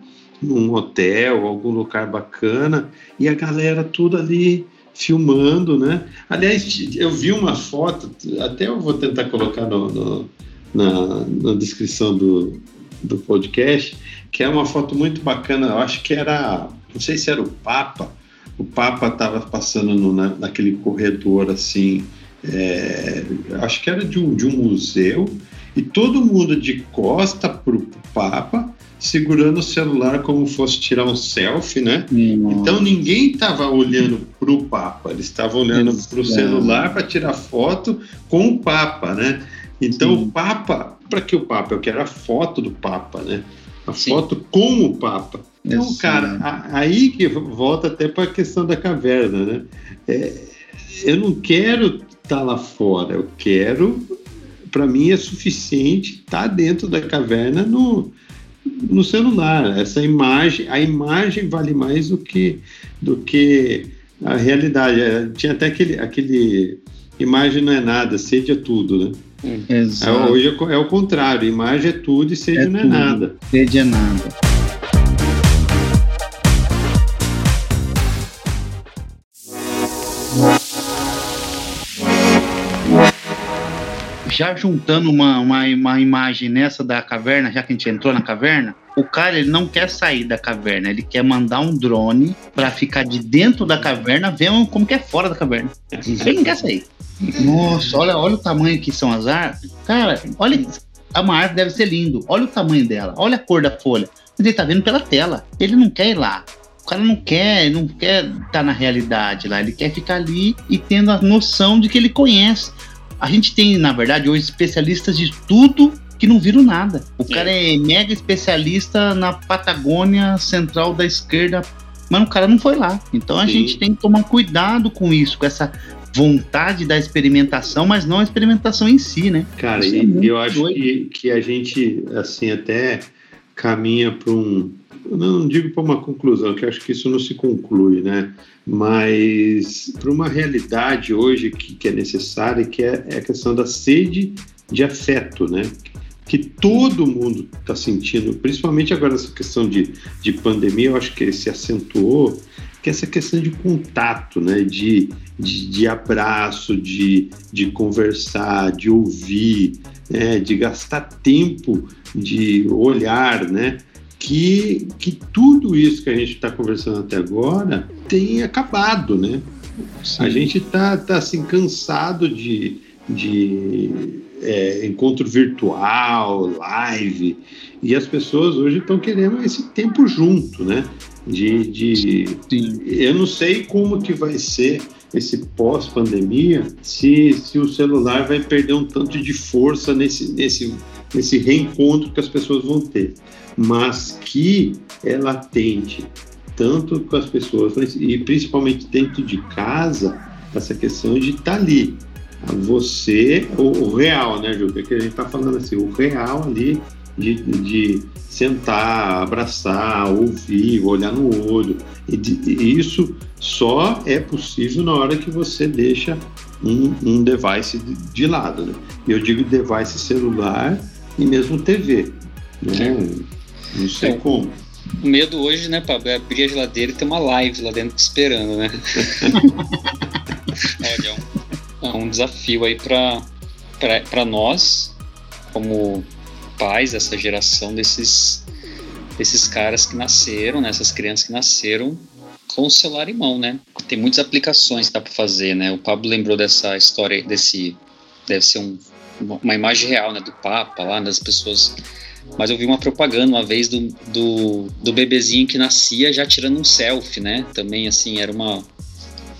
num hotel, algum lugar bacana, e a galera tudo ali filmando, né? Aliás, eu vi uma foto, até eu vou tentar colocar no, no, na, na descrição do, do podcast, que é uma foto muito bacana, eu acho que era, não sei se era o Papa, o Papa estava passando no, na, naquele corredor assim, é, acho que era de um, de um museu, e todo mundo de costa para o Papa, segurando o celular como fosse tirar um selfie, né? Nossa. Então ninguém estava olhando para o Papa, eles estavam olhando para o celular para tirar foto com o Papa, né? Então Sim. o Papa, para que o Papa? Eu quero a foto do Papa, né? A Sim. foto com o Papa. Então, Sim. cara, a, aí que volta até para a questão da caverna, né? É, eu não quero tá lá fora, eu quero, para mim é suficiente estar tá dentro da caverna no, no celular. Essa imagem, a imagem vale mais do que, do que a realidade. É, tinha até aquele, aquele imagem não é nada, sede é tudo, né? Exato. É, hoje é, é, o contrário, imagem é tudo e sede é não é nada. Sede é nada. Já juntando uma, uma, uma imagem nessa da caverna, já que a gente entrou na caverna, o cara ele não quer sair da caverna, ele quer mandar um drone para ficar de dentro da caverna, ver como que é fora da caverna. Ele não quer sair. Nossa, olha, olha o tamanho que são as árvores. Cara, olha, uma árvore deve ser lindo. Olha o tamanho dela, olha a cor da folha. Mas ele tá vendo pela tela. Ele não quer ir lá. O cara não quer, não quer estar tá na realidade lá. Ele quer ficar ali e tendo a noção de que ele conhece. A gente tem, na verdade, hoje especialistas de tudo que não viram nada. O Sim. cara é mega especialista na Patagônia Central da esquerda, mas o cara não foi lá. Então a Sim. gente tem que tomar cuidado com isso, com essa vontade da experimentação, mas não a experimentação em si, né? Cara, é eu acho que, que a gente, assim, até caminha para um. Não digo para uma conclusão, que acho que isso não se conclui, né? mas para uma realidade hoje que, que é necessária, que é, é, a questão da sede de afeto, né? Que todo mundo está sentindo, principalmente agora essa questão de, de pandemia, eu acho que se acentuou, que é essa questão de contato, né? De, de, de abraço, de, de conversar, de ouvir, né? de gastar tempo, de olhar, né? Que, que tudo isso que a gente está conversando até agora tem acabado, né? Sim. A gente está tá, assim, cansado de, de é, encontro virtual, live, e as pessoas hoje estão querendo esse tempo junto, né? De, de eu não sei como que vai ser esse pós-pandemia, se, se o celular vai perder um tanto de força nesse, nesse, nesse reencontro que as pessoas vão ter, mas que é latente, tanto com as pessoas, e principalmente dentro de casa, essa questão de estar tá ali, você, o, o real, né, Ju? Que a gente está falando assim, o real ali de, de sentar, abraçar, ouvir, olhar no olho. E, de, e, isso só é possível na hora que você deixa um, um device de, de, lado. Né? Eu digo device celular e mesmo TV. Né? Não sei então, como. O medo hoje, né, Pablo, é abrir a geladeira e ter uma live lá dentro esperando, né? [laughs] Olha, é um desafio aí para nós, como pais dessa geração desses, desses caras que nasceram, né, essas crianças que nasceram com o celular em mão, né? Tem muitas aplicações que dá para fazer, né? O Pablo lembrou dessa história, desse deve ser um, uma imagem real, né, do Papa lá, das pessoas. Mas eu vi uma propaganda uma vez do, do, do bebezinho que nascia já tirando um selfie, né? Também assim era uma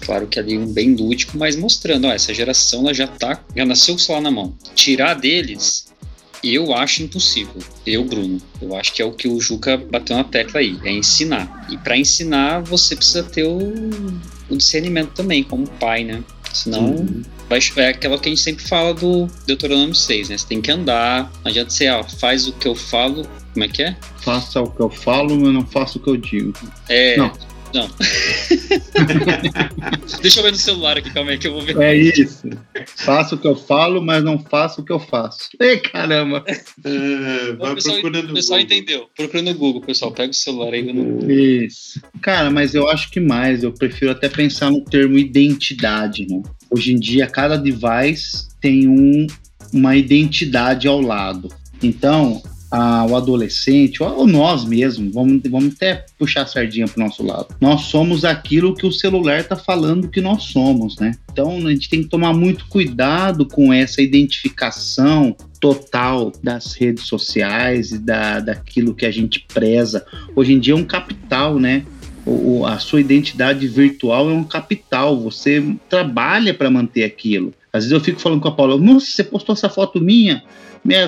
Claro que ali um bem lúdico, mas mostrando, ó, essa geração ela já tá, já nasceu com o celular na mão. Tirar deles, eu acho impossível. Eu, Bruno, eu acho que é o que o Juca bateu na tecla aí, é ensinar. E para ensinar, você precisa ter o, o, discernimento também, como pai, né? Senão, uhum. Vai, é aquela que a gente sempre fala do Deuteronômio 6, né? Você tem que andar, não adianta ser, ó, faz o que eu falo, como é que é? Faça o que eu falo, mas não faça o que eu digo. É, não. Não. [laughs] Deixa eu ver no celular aqui, calma aí que eu vou ver. É isso. Faço o que eu falo, mas não faço o que eu faço. Ei, caramba! [laughs] É, vai o pessoal, procurando o pessoal entendeu. Procura no Google, pessoal. Pega o celular aí no Isso. Cara, mas eu acho que mais. Eu prefiro até pensar no termo identidade, né? Hoje em dia, cada device tem um, uma identidade ao lado. Então, a, o adolescente, ou, nós mesmos, vamos, vamos até puxar a sardinha para o nosso lado. Nós somos aquilo que o celular está falando que nós somos, né? Então a gente tem que tomar muito cuidado com essa identificação total das redes sociais e da, daquilo que a gente preza. Hoje em dia é um capital, né? O, a sua identidade virtual é um capital, você trabalha para manter aquilo. Às vezes eu fico falando com a Paula, nossa, você postou essa foto minha?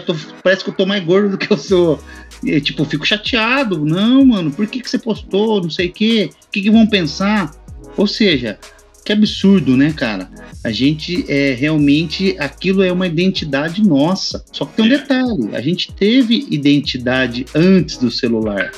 Tô, parece que eu tô mais gordo do que eu sou. E, tipo, fico chateado. Não, mano, por que, que você postou? Não sei o quê. O que, que vão pensar? Ou seja, que absurdo, né, cara? A gente é realmente aquilo é uma identidade nossa. Só que tem um detalhe: a gente teve identidade antes do celular.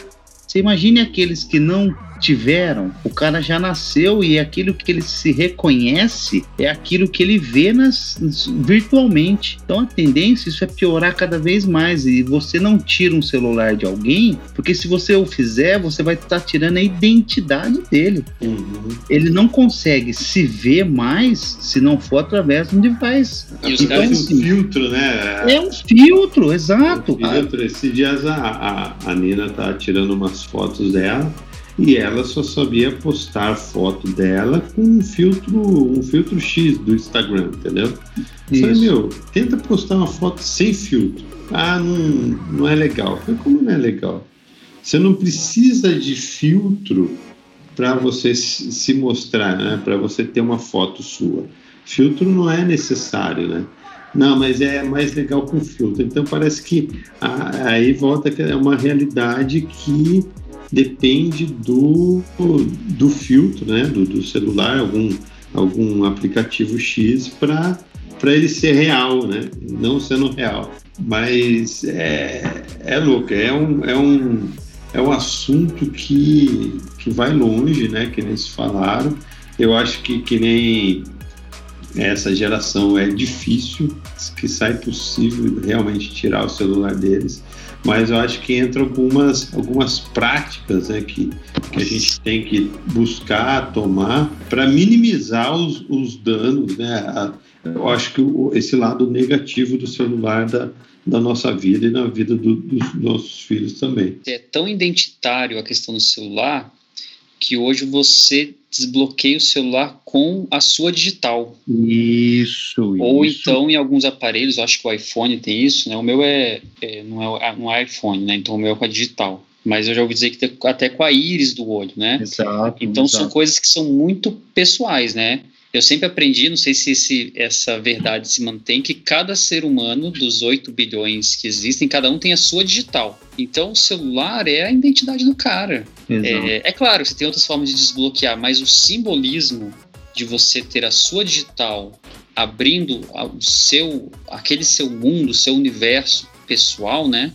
Você imagine aqueles que não tiveram, o cara já nasceu e aquilo que ele se reconhece é aquilo que ele vê nas, virtualmente. Então a tendência isso é piorar cada vez mais e você não tira um celular de alguém, porque se você o fizer, você vai estar tá tirando a identidade dele. Uhum. Ele não consegue se ver mais se não for através de um device. E os então, caras assim, um filtro, né? É um filtro, exato. Um filtro. Esses dias a, a, a Nina tá tirando umas fotos dela e ela só sabia postar foto dela com um filtro, um filtro X do Instagram, entendeu? Isso. Falei, meu, tenta postar uma foto sem filtro. Ah, não, não é legal. Falei, como não é legal? Você não precisa de filtro para você se mostrar, né? Para você ter uma foto sua. Filtro não é necessário, né? Não, mas é mais legal com filtro. Então parece que aí volta que é uma realidade que depende do, do filtro, né, do, do celular, algum, algum aplicativo X para ele ser real, né, não sendo real. Mas é, é louco, é um, é um, é um assunto que, que vai longe, né, que eles falaram. Eu acho que, que nem essa geração é difícil, que sai possível realmente tirar o celular deles mas eu acho que entra algumas, algumas práticas né, que, que a gente tem que buscar, tomar, para minimizar os, os danos. Né? Eu acho que o, esse lado negativo do celular da, da nossa vida e na vida do, dos nossos filhos também. É tão identitário a questão do celular que hoje você desbloqueia o celular com a sua digital. Isso. Ou isso. então em alguns aparelhos, acho que o iPhone tem isso, né? O meu é, é não é não é iPhone, né? Então o meu é com a digital. Mas eu já ouvi dizer que tem até com a íris do olho, né? Exato. Então exato. são coisas que são muito pessoais, né? Eu sempre aprendi, não sei se esse, essa verdade se mantém, que cada ser humano, dos 8 bilhões que existem, cada um tem a sua digital. Então o celular é a identidade do cara. É, é, claro, você tem outras formas de desbloquear, mas o simbolismo de você ter a sua digital abrindo o seu, aquele seu mundo, seu universo pessoal, né?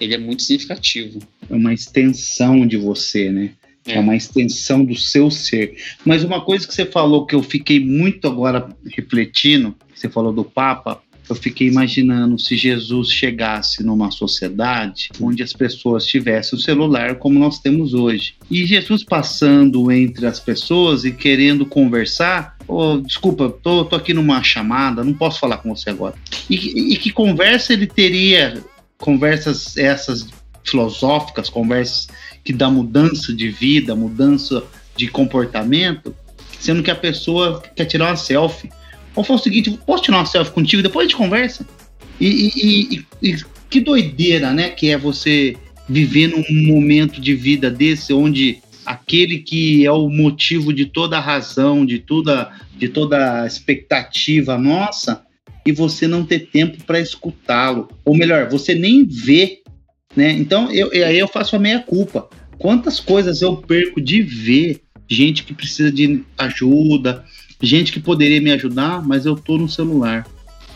Ele é muito significativo. É uma extensão de você, né? É. é uma extensão do seu ser. Mas uma coisa que você falou que eu fiquei muito agora refletindo, você falou do Papa, eu fiquei imaginando se Jesus chegasse numa sociedade onde as pessoas tivessem o celular como nós temos hoje. E Jesus passando entre as pessoas e querendo conversar, oh, desculpa, tô, tô aqui numa chamada, não posso falar com você agora. E, e que conversa ele teria? Conversas essas filosóficas, conversas que dá mudança de vida, mudança de comportamento, sendo que a pessoa quer tirar uma selfie. Ou for o seguinte, posso tirar uma selfie contigo, depois a gente conversa. E, e, e, e, que doideira, né? Que é você viver num momento de vida desse, onde aquele que é o motivo de toda a razão, de toda, de toda a expectativa nossa, e você não ter tempo para escutá-lo. Ou melhor, você nem vê né? Então, eu, aí eu faço a meia culpa. Quantas coisas eu perco de ver gente que precisa de ajuda, gente que poderia me ajudar, mas eu tô no celular.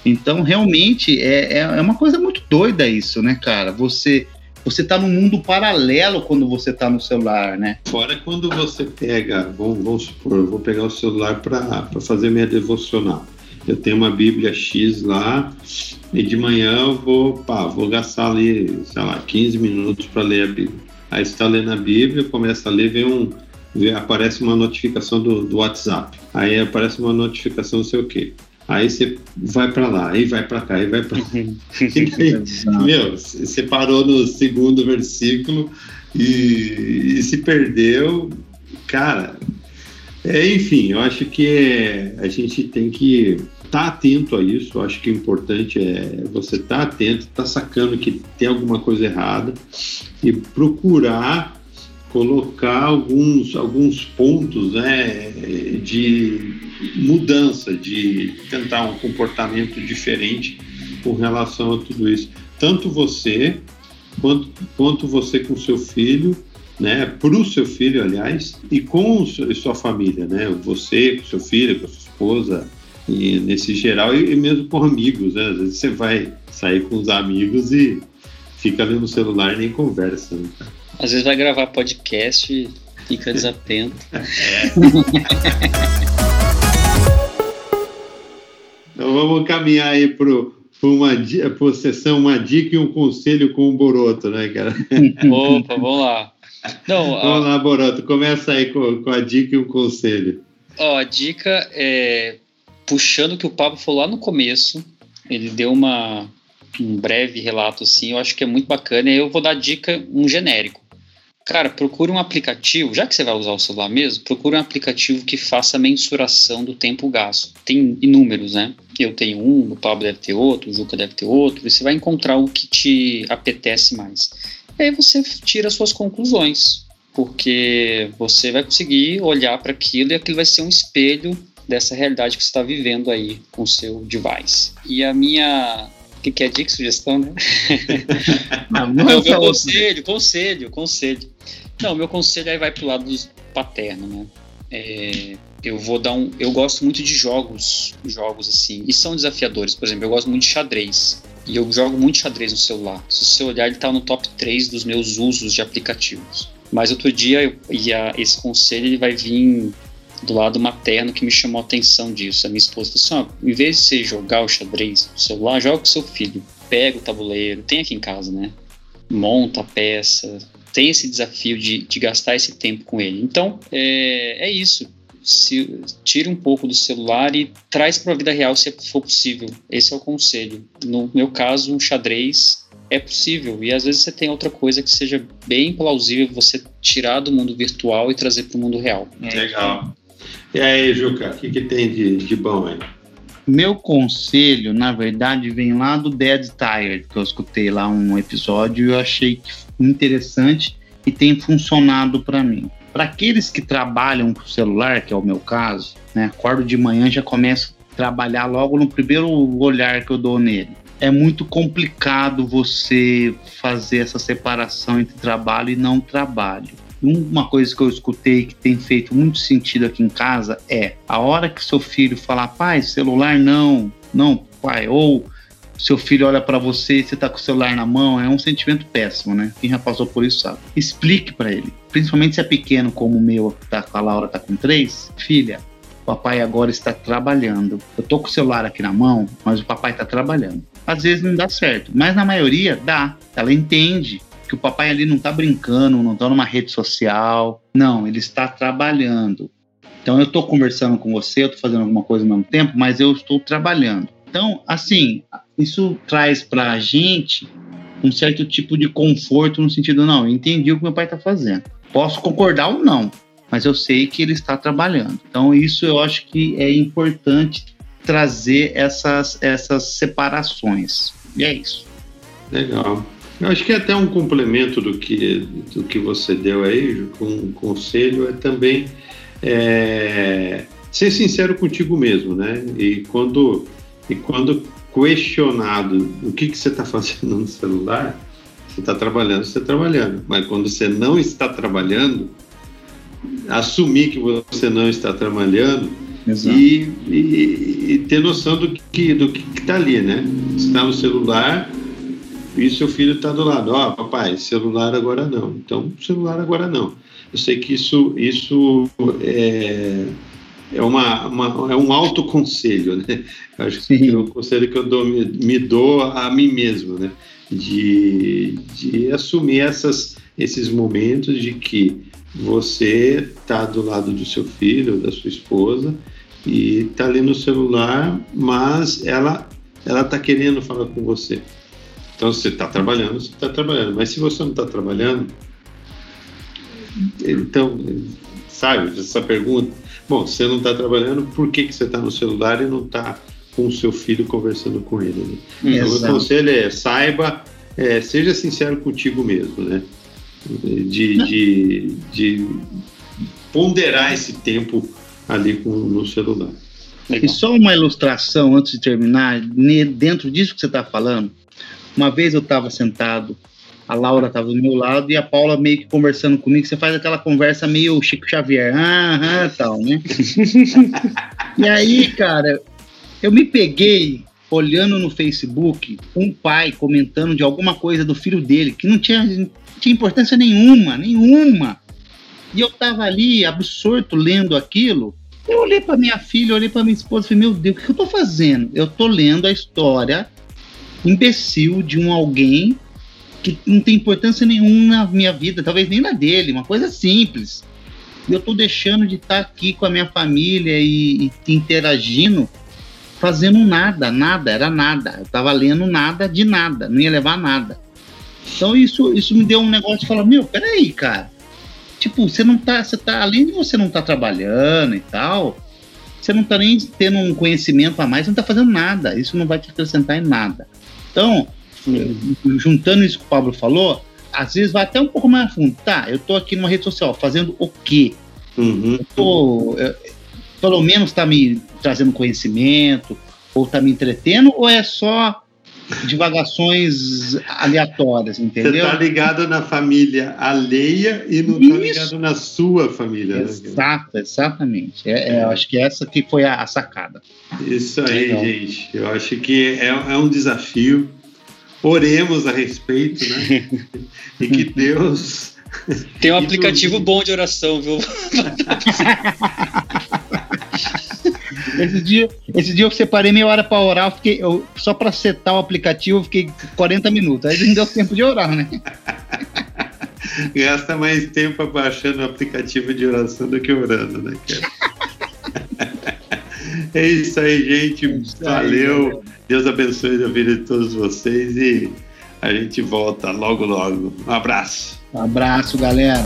Então, realmente, é, é, é uma coisa muito doida isso, né, cara? Você você tá num mundo paralelo quando você tá no celular, né? Fora quando você pega, vamos, vamos supor, eu vou pegar o celular para fazer minha devocional. Eu tenho uma Bíblia X lá, e de manhã eu vou, pá, vou gastar ali, sei lá, 15 minutos para ler a Bíblia. Aí você está lendo a Bíblia, começa a ler, vem um, vem, aparece uma notificação do, do WhatsApp. Aí aparece uma notificação, não sei o quê. Aí você vai para lá, aí vai para cá, aí vai para [laughs] Meu, você parou no segundo versículo e, e se perdeu. Cara, é, enfim, eu acho que é, a gente tem que tá atento a isso. Acho que o importante é você estar tá atento, estar tá sacando que tem alguma coisa errada e procurar colocar alguns, alguns pontos né, de mudança, de tentar um comportamento diferente com relação a tudo isso. Tanto você quanto, quanto você com seu filho, né, para o seu filho, aliás, e com sua família, né, você com seu filho, com sua esposa, e nesse geral, e, mesmo com amigos, né? Às vezes você vai sair com os amigos e fica ali no celular e nem conversa. Né? Às vezes vai gravar podcast e fica desatento. [laughs] É. então vamos caminhar aí pro para uma por sessão uma dica e um conselho com o Boroto, né, cara? [laughs] Opa, vamos lá. Não, vamos a... lá, Boroto, começa aí com, com a dica e um conselho. Ó, a dica é puxando o que o Pablo falou lá no começo, ele deu uma, um breve relato assim, eu acho que é muito bacana. E eu vou dar dica, um genérico. Cara, procure um aplicativo, já que você vai usar o celular mesmo, procure um aplicativo que faça mensuração do tempo gasto. Tem inúmeros, né? Eu tenho um, o Pablo deve ter outro, o Juca deve ter outro, e você vai encontrar o que te apetece mais. E aí você tira suas conclusões, porque você vai conseguir olhar para aquilo e aquilo vai ser um espelho dessa realidade que você está vivendo aí com o seu device. E a minha. O que, que é dica, sugestão, né? [laughs] Não, não meu conselho, conselho, conselho. Não, meu conselho aí vai pro lado paterno, né? É, eu vou dar um. Eu gosto muito de jogos, jogos assim, e são desafiadores. Por exemplo, eu gosto muito de xadrez. E eu jogo muito xadrez no celular. Se você olhar, ele está no top 3 dos meus usos de aplicativos. Mas outro dia, eu, e a, esse conselho ele vai vir do lado materno que me chamou a atenção disso. A minha esposa falou assim: em vez de você jogar o xadrez no celular, joga com seu filho. Pega o tabuleiro, tem aqui em casa, né? monta a peça, tem esse desafio de, de gastar esse tempo com ele. Então, é, é isso. Se, tira um pouco do celular e traz para a vida real se for possível. Esse é o conselho. No meu caso, um xadrez é possível. E às vezes você tem outra coisa que seja bem plausível você tirar do mundo virtual e trazer para o mundo real. Legal. E aí, Juca, o que, que tem de, de bom aí? Meu conselho, na verdade, vem lá do Dead Tired, que eu escutei lá um episódio e eu achei interessante e tem funcionado para mim. Para aqueles que trabalham com celular, que é o meu caso, né, acordo de manhã já começo a trabalhar logo no primeiro olhar que eu dou nele. É muito complicado você fazer essa separação entre trabalho e não trabalho uma coisa que eu escutei que tem feito muito sentido aqui em casa é a hora que seu filho falar, pai, celular não, não, pai, ou seu filho olha para você e você tá com o celular na mão, é um sentimento péssimo, né? Quem já passou por isso sabe. Explique para ele, principalmente se é pequeno como o meu, tá com a Laura tá com três, filha, papai agora está trabalhando. Eu tô com o celular aqui na mão, mas o papai está trabalhando. Às vezes não dá certo, mas na maioria dá. Ela entende que o papai ali não está brincando, não está numa rede social. Não, ele está trabalhando. Então eu estou conversando com você, eu estou fazendo alguma coisa ao mesmo tempo, mas eu estou trabalhando. Então, assim, isso traz para a gente um certo tipo de conforto no sentido, não, eu entendi o que meu pai está fazendo. Posso concordar ou não, mas eu sei que ele está trabalhando. Então, isso eu acho que é importante trazer essas, essas separações. E é isso. Legal. Eu acho que é até um complemento do que, do que você deu aí, com um conselho, é também é, ser sincero contigo mesmo, né? E quando, e quando questionado o que, que você está fazendo no celular, você está trabalhando, você está trabalhando. Mas quando você não está trabalhando, assumir que você não está trabalhando e, e, e, ter noção do que do que está ali, né? Está no celular, e seu filho está do lado, ó, oh, papai, celular agora não. Então, celular agora não. Eu sei que isso, isso é, é, uma, uma, é um autoconselho, né? Eu acho Sim. que é um conselho que eu dou, me, me dou a mim mesmo, né? De, de assumir essas, esses momentos de que você está do lado do seu filho, da sua esposa, e está ali no celular, mas ela ela está querendo falar com você. Então, você está trabalhando, você está trabalhando. Mas se você não está trabalhando, então, sabe, essa pergunta. Bom, você não está trabalhando, por que, que você está no celular e não está com o seu filho conversando com ele? Né? Então, o conselho é saiba, é, seja sincero contigo mesmo, né? De, de, de ponderar esse tempo ali com, no celular. Legal. E só uma ilustração antes de terminar, dentro disso que você está falando, uma vez eu estava sentado, a Laura estava do meu lado e a Paula meio que conversando comigo. Você faz aquela conversa meio Chico Xavier, ah, ah tal, né? e aí, cara, eu me peguei olhando no Facebook um pai comentando de alguma coisa do filho dele que não tinha, não tinha importância nenhuma, nenhuma. E eu tava ali absorto lendo aquilo. Eu olhei para minha filha, olhei para minha esposa e falei: Meu Deus, o que eu tô fazendo? Eu tô lendo a história imbecil de um alguém que não tem importância nenhuma na minha vida, talvez nem na dele, uma coisa simples. E eu tô deixando de estar tá aqui com a minha família e, e interagindo, fazendo nada, nada, era nada. Eu tava lendo nada de nada, não ia levar nada. Então isso, isso me deu um negócio de falar, meu, peraí, cara. Tipo, você não tá, você tá, além de você não tá trabalhando e tal, você não tá nem tendo um conhecimento a mais, você não tá fazendo nada. Isso não vai te acrescentar em nada. Então, juntando isso que o Pablo falou, às vezes vai até um pouco mais a fundo. Tá, eu tô aqui numa rede social fazendo o quê? Uhum. Eu tô, eu, pelo menos tá me trazendo conhecimento, ou tá me entretendo, ou é só divagações aleatórias, entendeu? Você tá ligado na família alheia e não Isso. tá ligado na sua família. Né? Exato, né? exatamente. É, é. eu acho que essa que foi a, a sacada. Isso aí, Legal. gente. Eu acho que é, é um desafio. Oremos a respeito, né? [laughs] e que Deus. Tem um [laughs] aplicativo bom de oração, viu? [laughs] Esse dia, esse dia eu separei meia hora para orar, eu fiquei, eu, só para setar o aplicativo, eu fiquei 40 minutos. Aí não deu [laughs] tempo de orar, né? Gasta mais tempo baixando o aplicativo de oração do que orando, né, cara? [laughs] é isso aí, gente. É isso Valeu. Deus abençoe a vida de todos vocês e a gente volta logo, logo. Um abraço. Um abraço, galera.